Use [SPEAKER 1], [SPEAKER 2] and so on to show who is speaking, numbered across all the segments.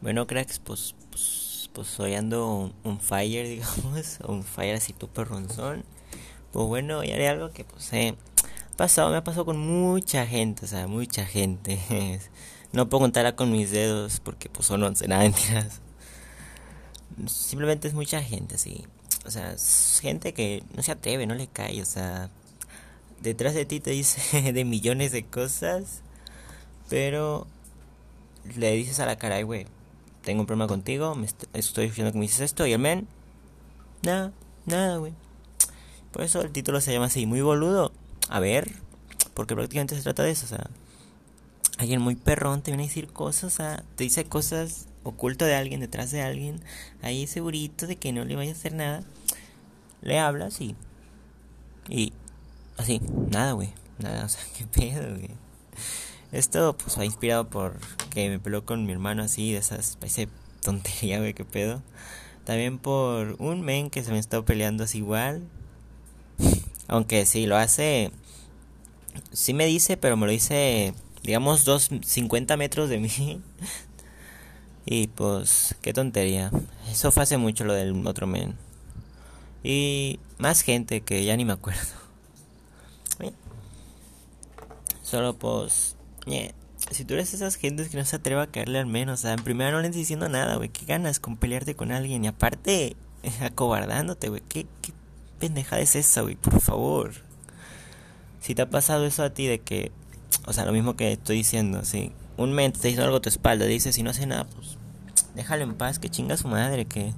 [SPEAKER 1] Bueno, cracks, pues, pues, pues ando un fire, digamos, un fire así tu perronzón. Pues bueno, hoy haré algo que pues he pasado, me ha pasado con mucha gente, o sea, mucha gente. no puedo contarla con mis dedos porque pues son once, nada mentiras. Simplemente es mucha gente, así. O sea, es gente que no se atreve, no le cae, o sea, detrás de ti te dice de millones de cosas, pero le dices a la cara, güey, tengo un problema contigo, me estoy diciendo que me dices esto, y el men, nada, nada, güey. Por eso el título se llama así, muy boludo. A ver, porque prácticamente se trata de eso, o sea, alguien muy perrón te viene a decir cosas, o sea, te dice cosas oculto de alguien, detrás de alguien, ahí segurito de que no le vaya a hacer nada. Le hablas y. Y. Así, nada, güey. Nada, o sea, qué pedo, güey. Esto pues ha inspirado por que me peló con mi hermano así, de esas, parece tontería, güey, qué pedo. También por un men que se me está peleando así igual. Aunque sí, lo hace, sí me dice, pero me lo dice, digamos, dos, 50 metros de mí. y pues, qué tontería. Eso fue hace mucho lo del otro men. Y más gente que ya ni me acuerdo. Solo pues si tú eres esas gentes que no se atreva a caerle al menos, o sea, en primera no le estás diciendo nada, güey, qué ganas con pelearte con alguien y aparte acobardándote, güey, ¿Qué, qué pendejada es esa, güey, por favor. Si te ha pasado eso a ti de que, o sea, lo mismo que estoy diciendo, si un mente te dice algo a tu espalda, dice, si no hace nada, pues déjalo en paz, que chinga su madre, que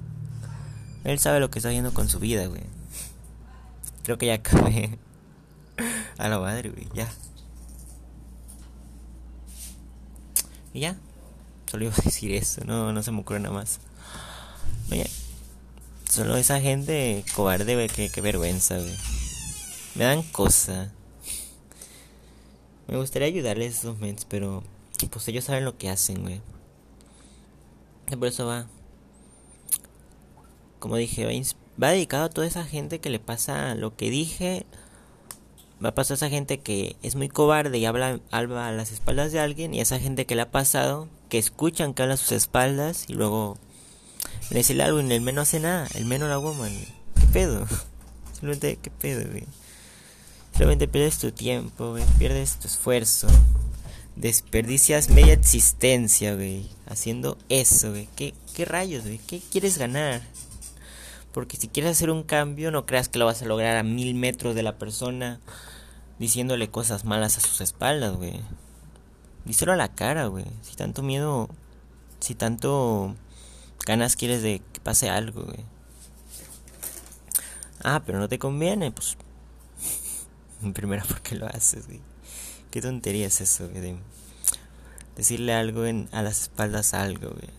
[SPEAKER 1] él sabe lo que está haciendo con su vida, güey. Creo que ya acabé. A la madre, güey, ya. Ya. Solo iba a decir eso, no, no se me ocurre nada más. Oye, solo esa gente cobarde, güey, que, vergüenza, güey. Me dan cosa. Me gustaría ayudarles a esos mens, pero pues ellos saben lo que hacen, güey. Por eso va. Como dije, va dedicado a toda esa gente que le pasa lo que dije va a pasar esa gente que es muy cobarde y habla, habla a las espaldas de alguien y esa gente que le ha pasado que escuchan que habla a sus espaldas y luego le dice algo y el menos hace nada, el menos la woman, ¿qué pedo? Simplemente, ¿qué pedo, güey? Simplemente pierdes tu tiempo, güey, pierdes tu esfuerzo, desperdicias media existencia, güey, haciendo eso, güey, ¿qué, qué rayos, güey? ¿Qué quieres ganar? Porque si quieres hacer un cambio, no creas que lo vas a lograr a mil metros de la persona diciéndole cosas malas a sus espaldas, güey. Díselo a la cara, güey. Si tanto miedo, si tanto ganas quieres de que pase algo, güey. Ah, pero no te conviene, pues. Primero, ¿por qué lo haces, güey? Qué tontería es eso, güey. decirle algo en, a las espaldas algo, güey.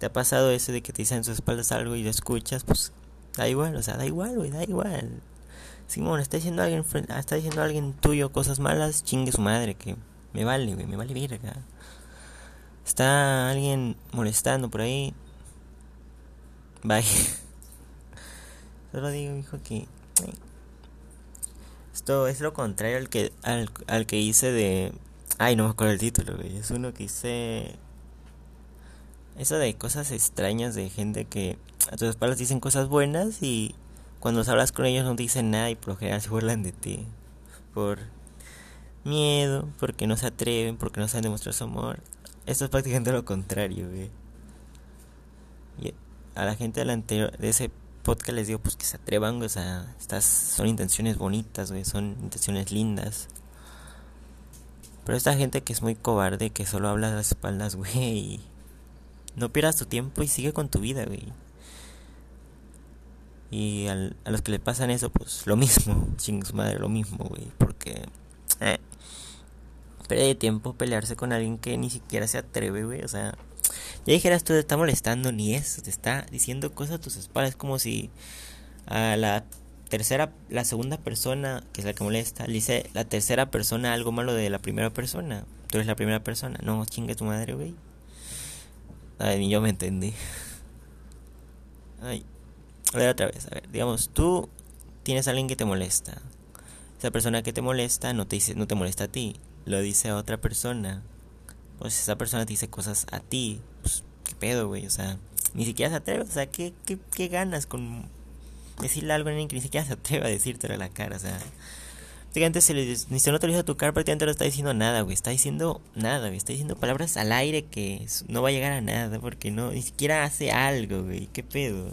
[SPEAKER 1] ¿Te ha pasado eso de que te dicen en sus espaldas algo y lo escuchas? Pues da igual, o sea, da igual, güey, da igual. Simón, está diciendo alguien, está diciendo alguien tuyo cosas malas, chingue su madre, que me vale, güey, me vale verga. Está alguien molestando por ahí. Bye. Solo digo, hijo, que esto es lo contrario al que al, al que hice de ay, no me acuerdo el título, güey. Es uno que hice eso de cosas extrañas de gente que a tus espaldas dicen cosas buenas y cuando hablas con ellos no dicen nada y por lo general se burlan de ti. Por miedo, porque no se atreven, porque no saben demostrar su amor. Esto es prácticamente lo contrario, güey. Y a la gente de, anterior, de ese podcast les digo pues que se atrevan, o sea, estas son intenciones bonitas, güey, son intenciones lindas. Pero esta gente que es muy cobarde, que solo habla a las espaldas, güey, no pierdas tu tiempo y sigue con tu vida, güey. Y al, a los que le pasan eso, pues lo mismo, sin su madre, lo mismo, güey. Porque, eh, tiempo pelearse con alguien que ni siquiera se atreve, güey. O sea, ya dijeras tú, te está molestando, ni eso, te está diciendo cosas a tus espaldas. Es como si a la tercera, la segunda persona, que es la que molesta, le dice la tercera persona algo malo de la primera persona. Tú eres la primera persona. No, chingue tu madre, güey. Ay, ni yo me entendí. Ay. A ver otra vez, a ver, digamos, tú tienes a alguien que te molesta. Esa persona que te molesta no te dice, no te molesta a ti, lo dice a otra persona. Pues esa persona te dice cosas a ti, pues pedo, güey, o sea, ni siquiera se atreve, o sea, ¿qué, qué, qué ganas con decirle algo a alguien que ni siquiera se atreve a decírtelo a la cara, o sea, prácticamente ni se no te lo tu cara, prácticamente no está diciendo nada, güey, está diciendo nada, güey, está diciendo palabras al aire que no va a llegar a nada, porque no, ni siquiera hace algo, güey, qué pedo.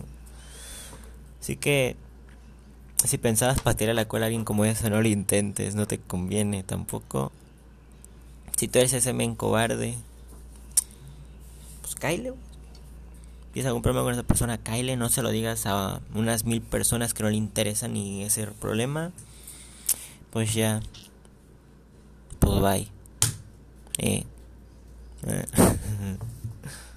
[SPEAKER 1] Así que, si pensabas patear a la cola a alguien como eso, no lo intentes, no te conviene tampoco. Si tú eres ese men cobarde, pues caile, tienes algún problema con esa persona, caile, no se lo digas a unas mil personas que no le interesa ni ese problema. Pues ya, pues bye. Eh.